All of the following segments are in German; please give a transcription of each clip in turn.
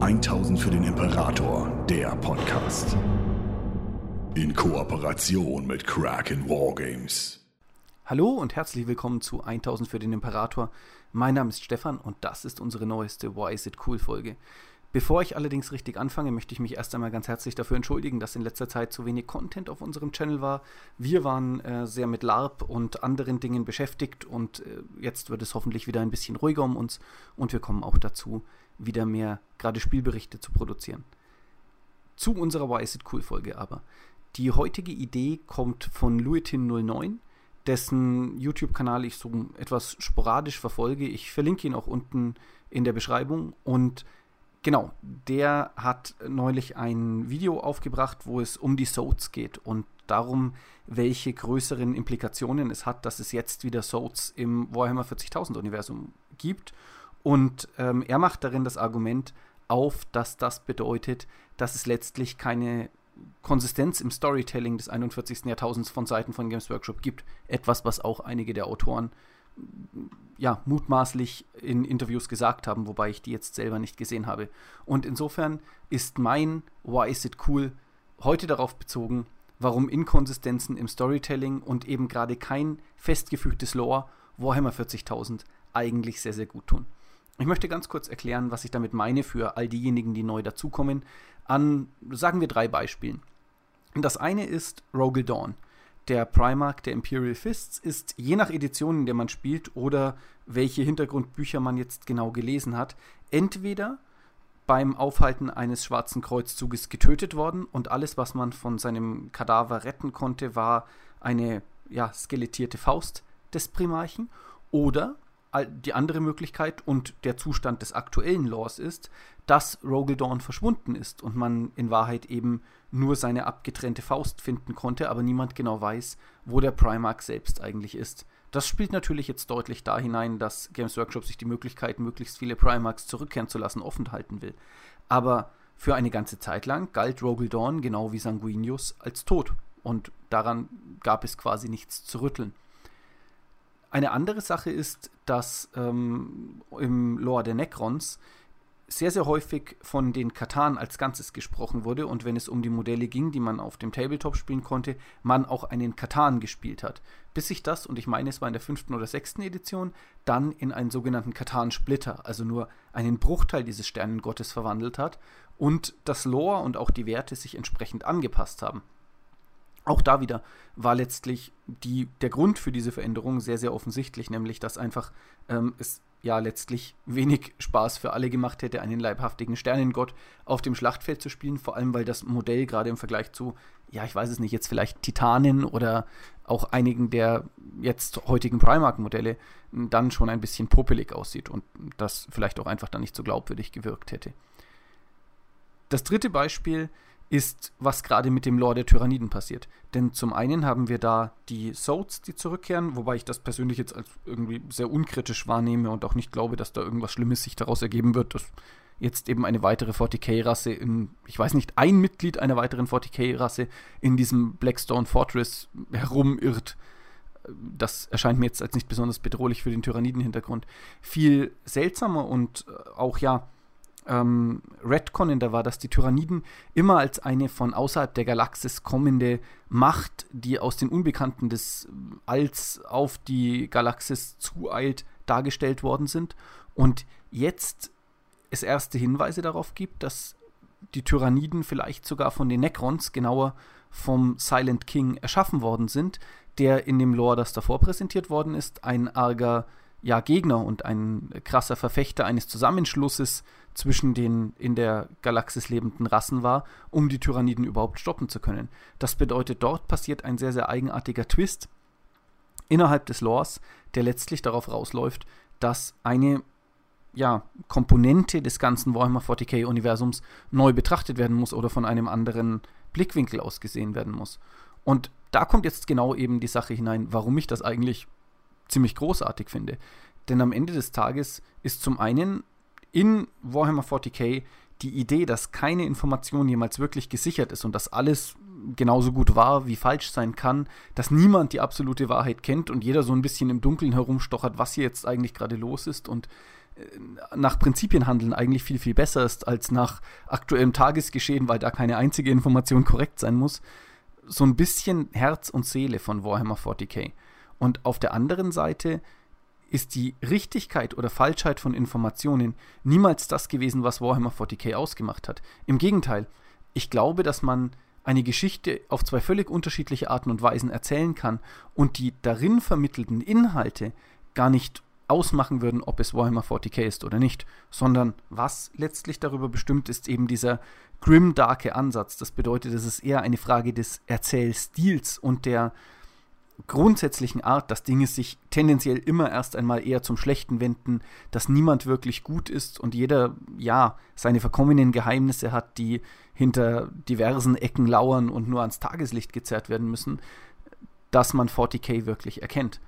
1000 für den Imperator, der Podcast. In Kooperation mit Kraken Wargames. Hallo und herzlich willkommen zu 1000 für den Imperator. Mein Name ist Stefan und das ist unsere neueste Why Is It Cool Folge. Bevor ich allerdings richtig anfange, möchte ich mich erst einmal ganz herzlich dafür entschuldigen, dass in letzter Zeit zu wenig Content auf unserem Channel war. Wir waren äh, sehr mit LARP und anderen Dingen beschäftigt und äh, jetzt wird es hoffentlich wieder ein bisschen ruhiger um uns und wir kommen auch dazu, wieder mehr gerade Spielberichte zu produzieren. Zu unserer Why Is It Cool Folge aber. Die heutige Idee kommt von Luitin09, dessen YouTube-Kanal ich so etwas sporadisch verfolge. Ich verlinke ihn auch unten in der Beschreibung und Genau, der hat neulich ein Video aufgebracht, wo es um die Soats geht und darum, welche größeren Implikationen es hat, dass es jetzt wieder Soats im Warhammer 40.000 Universum gibt. Und ähm, er macht darin das Argument auf, dass das bedeutet, dass es letztlich keine Konsistenz im Storytelling des 41. Jahrtausends von Seiten von Games Workshop gibt. Etwas, was auch einige der Autoren ja, mutmaßlich in Interviews gesagt haben, wobei ich die jetzt selber nicht gesehen habe. Und insofern ist mein Why is it cool heute darauf bezogen, warum Inkonsistenzen im Storytelling und eben gerade kein festgefügtes Lore Warhammer 40.000 eigentlich sehr, sehr gut tun. Ich möchte ganz kurz erklären, was ich damit meine für all diejenigen, die neu dazukommen, an, sagen wir, drei Beispielen. Das eine ist Rogel Dawn. Der Primark der Imperial Fists ist je nach Edition, in der man spielt oder welche Hintergrundbücher man jetzt genau gelesen hat, entweder beim Aufhalten eines schwarzen Kreuzzuges getötet worden und alles, was man von seinem Kadaver retten konnte, war eine ja, skelettierte Faust des Primarchen oder die andere Möglichkeit und der Zustand des aktuellen Laws ist, dass Rogel verschwunden ist und man in Wahrheit eben nur seine abgetrennte Faust finden konnte, aber niemand genau weiß, wo der Primark selbst eigentlich ist. Das spielt natürlich jetzt deutlich da hinein, dass Games Workshop sich die Möglichkeit, möglichst viele Primarks zurückkehren zu lassen, offen halten will. Aber für eine ganze Zeit lang galt Rogel genau wie Sanguinius, als tot. Und daran gab es quasi nichts zu rütteln. Eine andere Sache ist, dass ähm, im Lore der Necrons sehr, sehr häufig von den Katan als Ganzes gesprochen wurde und wenn es um die Modelle ging, die man auf dem Tabletop spielen konnte, man auch einen Katan gespielt hat. Bis sich das, und ich meine, es war in der fünften oder sechsten Edition, dann in einen sogenannten Katan-Splitter, also nur einen Bruchteil dieses Sternengottes verwandelt hat und das Lore und auch die Werte sich entsprechend angepasst haben. Auch da wieder war letztlich die, der Grund für diese Veränderung sehr, sehr offensichtlich, nämlich dass einfach ähm, es ja letztlich wenig Spaß für alle gemacht hätte, einen leibhaftigen Sternengott auf dem Schlachtfeld zu spielen, vor allem weil das Modell gerade im Vergleich zu, ja, ich weiß es nicht, jetzt vielleicht Titanen oder auch einigen der jetzt heutigen Primark-Modelle dann schon ein bisschen popelig aussieht und das vielleicht auch einfach dann nicht so glaubwürdig gewirkt hätte. Das dritte Beispiel ist, was gerade mit dem Lore der Tyranniden passiert. Denn zum einen haben wir da die Soats, die zurückkehren, wobei ich das persönlich jetzt als irgendwie sehr unkritisch wahrnehme und auch nicht glaube, dass da irgendwas Schlimmes sich daraus ergeben wird, dass jetzt eben eine weitere 40k-Rasse in, ich weiß nicht, ein Mitglied einer weiteren 40k-Rasse in diesem Blackstone Fortress herumirrt. Das erscheint mir jetzt als nicht besonders bedrohlich für den Tyranniden-Hintergrund. Viel seltsamer und auch ja ähm, Redconnen da war, dass die Tyranniden immer als eine von außerhalb der Galaxis kommende Macht, die aus den Unbekannten des Alls auf die Galaxis zueilt, dargestellt worden sind. Und jetzt es erste Hinweise darauf gibt, dass die Tyranniden vielleicht sogar von den Necrons, genauer vom Silent King, erschaffen worden sind, der in dem Lore, das davor präsentiert worden ist, ein arger ja, Gegner und ein krasser Verfechter eines Zusammenschlusses zwischen den in der Galaxis lebenden Rassen war, um die Tyranniden überhaupt stoppen zu können. Das bedeutet, dort passiert ein sehr, sehr eigenartiger Twist innerhalb des Lores, der letztlich darauf rausläuft, dass eine ja, Komponente des ganzen Warhammer 40k-Universums neu betrachtet werden muss oder von einem anderen Blickwinkel aus gesehen werden muss. Und da kommt jetzt genau eben die Sache hinein, warum ich das eigentlich ziemlich großartig finde. Denn am Ende des Tages ist zum einen in Warhammer 40k die Idee, dass keine Information jemals wirklich gesichert ist und dass alles genauso gut wahr wie falsch sein kann, dass niemand die absolute Wahrheit kennt und jeder so ein bisschen im Dunkeln herumstochert, was hier jetzt eigentlich gerade los ist und nach Prinzipien handeln eigentlich viel, viel besser ist als nach aktuellem Tagesgeschehen, weil da keine einzige Information korrekt sein muss. So ein bisschen Herz und Seele von Warhammer 40k. Und auf der anderen Seite ist die Richtigkeit oder Falschheit von Informationen niemals das gewesen, was Warhammer 40k ausgemacht hat. Im Gegenteil, ich glaube, dass man eine Geschichte auf zwei völlig unterschiedliche Arten und Weisen erzählen kann und die darin vermittelten Inhalte gar nicht ausmachen würden, ob es Warhammer 40k ist oder nicht, sondern was letztlich darüber bestimmt ist eben dieser grim-darke Ansatz. Das bedeutet, es ist eher eine Frage des Erzählstils und der grundsätzlichen Art, dass Dinge sich tendenziell immer erst einmal eher zum Schlechten wenden, dass niemand wirklich gut ist und jeder, ja, seine verkommenen Geheimnisse hat, die hinter diversen Ecken lauern und nur ans Tageslicht gezerrt werden müssen, dass man 40k wirklich erkennt.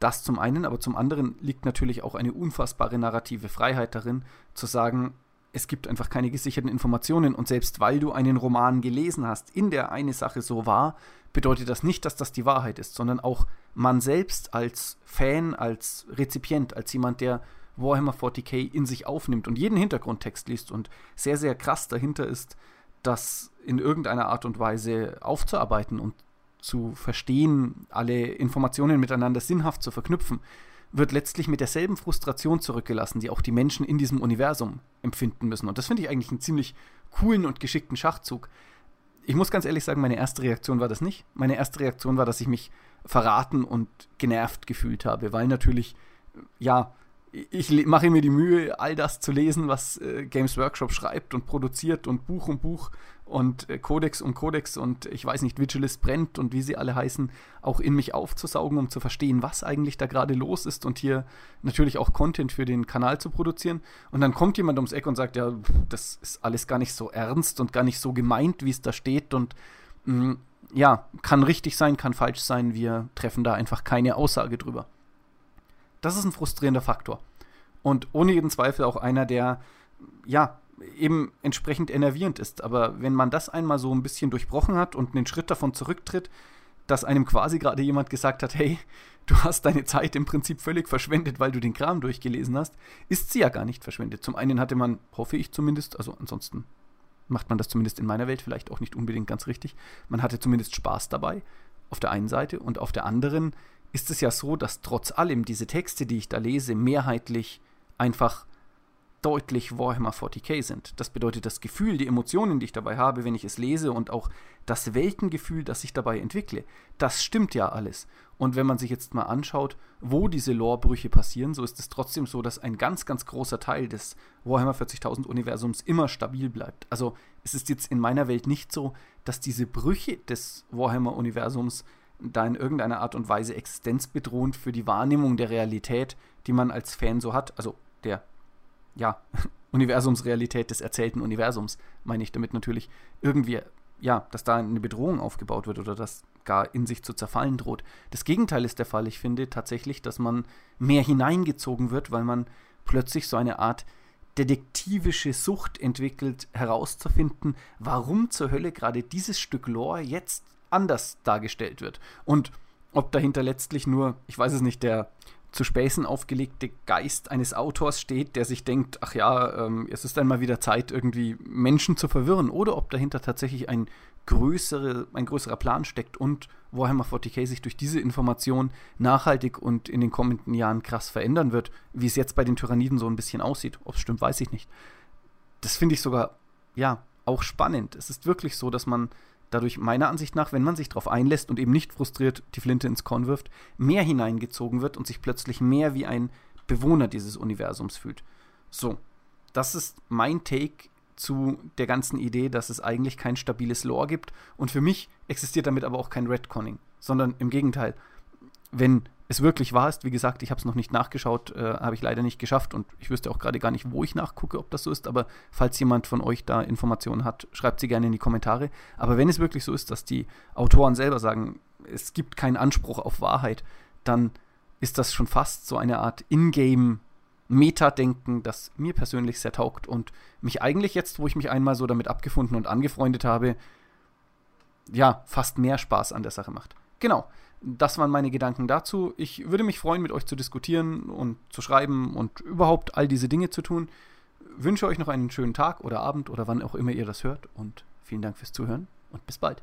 Das zum einen, aber zum anderen liegt natürlich auch eine unfassbare narrative Freiheit darin, zu sagen, es gibt einfach keine gesicherten Informationen und selbst weil du einen Roman gelesen hast, in der eine Sache so war, bedeutet das nicht, dass das die Wahrheit ist, sondern auch man selbst als Fan, als Rezipient, als jemand, der Warhammer 40k in sich aufnimmt und jeden Hintergrundtext liest und sehr, sehr krass dahinter ist, das in irgendeiner Art und Weise aufzuarbeiten und zu verstehen, alle Informationen miteinander sinnhaft zu verknüpfen, wird letztlich mit derselben Frustration zurückgelassen, die auch die Menschen in diesem Universum empfinden müssen. Und das finde ich eigentlich einen ziemlich coolen und geschickten Schachzug. Ich muss ganz ehrlich sagen, meine erste Reaktion war das nicht. Meine erste Reaktion war, dass ich mich verraten und genervt gefühlt habe, weil natürlich, ja, ich mache mir die Mühe, all das zu lesen, was äh, Games Workshop schreibt und produziert und Buch um Buch und äh, Codex um Codex und ich weiß nicht, Vigilist brennt und wie sie alle heißen, auch in mich aufzusaugen, um zu verstehen, was eigentlich da gerade los ist und hier natürlich auch Content für den Kanal zu produzieren. Und dann kommt jemand ums Eck und sagt, ja, das ist alles gar nicht so ernst und gar nicht so gemeint, wie es da steht und mh, mm, ja, kann richtig sein, kann falsch sein, wir treffen da einfach keine Aussage drüber. Das ist ein frustrierender Faktor. Und ohne jeden Zweifel auch einer, der, ja, eben entsprechend enervierend ist. Aber wenn man das einmal so ein bisschen durchbrochen hat und einen Schritt davon zurücktritt, dass einem quasi gerade jemand gesagt hat, hey, du hast deine Zeit im Prinzip völlig verschwendet, weil du den Kram durchgelesen hast, ist sie ja gar nicht verschwendet. Zum einen hatte man, hoffe ich zumindest, also ansonsten macht man das zumindest in meiner Welt vielleicht auch nicht unbedingt ganz richtig, man hatte zumindest Spaß dabei, auf der einen Seite, und auf der anderen ist es ja so, dass trotz allem diese Texte, die ich da lese, mehrheitlich einfach deutlich Warhammer 40k sind. Das bedeutet, das Gefühl, die Emotionen, die ich dabei habe, wenn ich es lese und auch das Weltengefühl, das ich dabei entwickle, das stimmt ja alles. Und wenn man sich jetzt mal anschaut, wo diese Lorebrüche passieren, so ist es trotzdem so, dass ein ganz, ganz großer Teil des Warhammer 40.000 Universums immer stabil bleibt. Also es ist jetzt in meiner Welt nicht so, dass diese Brüche des Warhammer Universums da in irgendeiner Art und Weise existenzbedrohend für die Wahrnehmung der Realität, die man als Fan so hat, also der ja, Universumsrealität des erzählten Universums, meine ich damit natürlich, irgendwie, ja, dass da eine Bedrohung aufgebaut wird oder dass gar in sich zu zerfallen droht. Das Gegenteil ist der Fall. Ich finde tatsächlich, dass man mehr hineingezogen wird, weil man plötzlich so eine Art detektivische Sucht entwickelt, herauszufinden, warum zur Hölle gerade dieses Stück Lore jetzt anders dargestellt wird. Und ob dahinter letztlich nur, ich weiß es nicht, der zu Späßen aufgelegte Geist eines Autors steht, der sich denkt, ach ja, ähm, es ist einmal wieder Zeit, irgendwie Menschen zu verwirren, oder ob dahinter tatsächlich ein, größere, ein größerer Plan steckt und Warhammer 40k sich durch diese Information nachhaltig und in den kommenden Jahren krass verändern wird, wie es jetzt bei den Tyranniden so ein bisschen aussieht. Ob es stimmt, weiß ich nicht. Das finde ich sogar, ja, auch spannend. Es ist wirklich so, dass man dadurch meiner Ansicht nach, wenn man sich darauf einlässt und eben nicht frustriert die Flinte ins Korn wirft, mehr hineingezogen wird und sich plötzlich mehr wie ein Bewohner dieses Universums fühlt. So, das ist mein Take zu der ganzen Idee, dass es eigentlich kein stabiles Lore gibt und für mich existiert damit aber auch kein Redconning, sondern im Gegenteil, wenn es wirklich wahr ist. Wie gesagt, ich habe es noch nicht nachgeschaut, äh, habe ich leider nicht geschafft und ich wüsste auch gerade gar nicht, wo ich nachgucke, ob das so ist. Aber falls jemand von euch da Informationen hat, schreibt sie gerne in die Kommentare. Aber wenn es wirklich so ist, dass die Autoren selber sagen, es gibt keinen Anspruch auf Wahrheit, dann ist das schon fast so eine Art Ingame Meta-Denken, das mir persönlich sehr taugt und mich eigentlich jetzt, wo ich mich einmal so damit abgefunden und angefreundet habe, ja, fast mehr Spaß an der Sache macht. genau, das waren meine Gedanken dazu. Ich würde mich freuen, mit euch zu diskutieren und zu schreiben und überhaupt all diese Dinge zu tun. Wünsche euch noch einen schönen Tag oder Abend oder wann auch immer ihr das hört und vielen Dank fürs Zuhören und bis bald.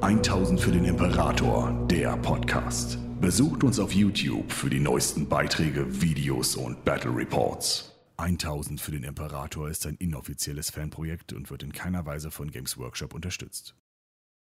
1000 für den Imperator, der Podcast. Besucht uns auf YouTube für die neuesten Beiträge, Videos und Battle Reports. 1000 für den Imperator ist ein inoffizielles Fanprojekt und wird in keiner Weise von Games Workshop unterstützt.